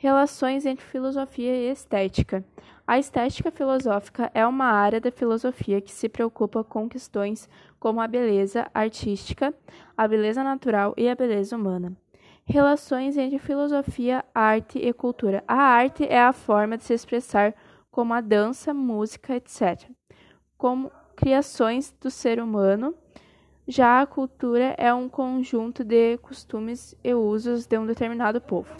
Relações entre filosofia e estética. A estética filosófica é uma área da filosofia que se preocupa com questões como a beleza artística, a beleza natural e a beleza humana. Relações entre filosofia, arte e cultura. A arte é a forma de se expressar como a dança, música, etc. Como criações do ser humano. Já a cultura é um conjunto de costumes e usos de um determinado povo.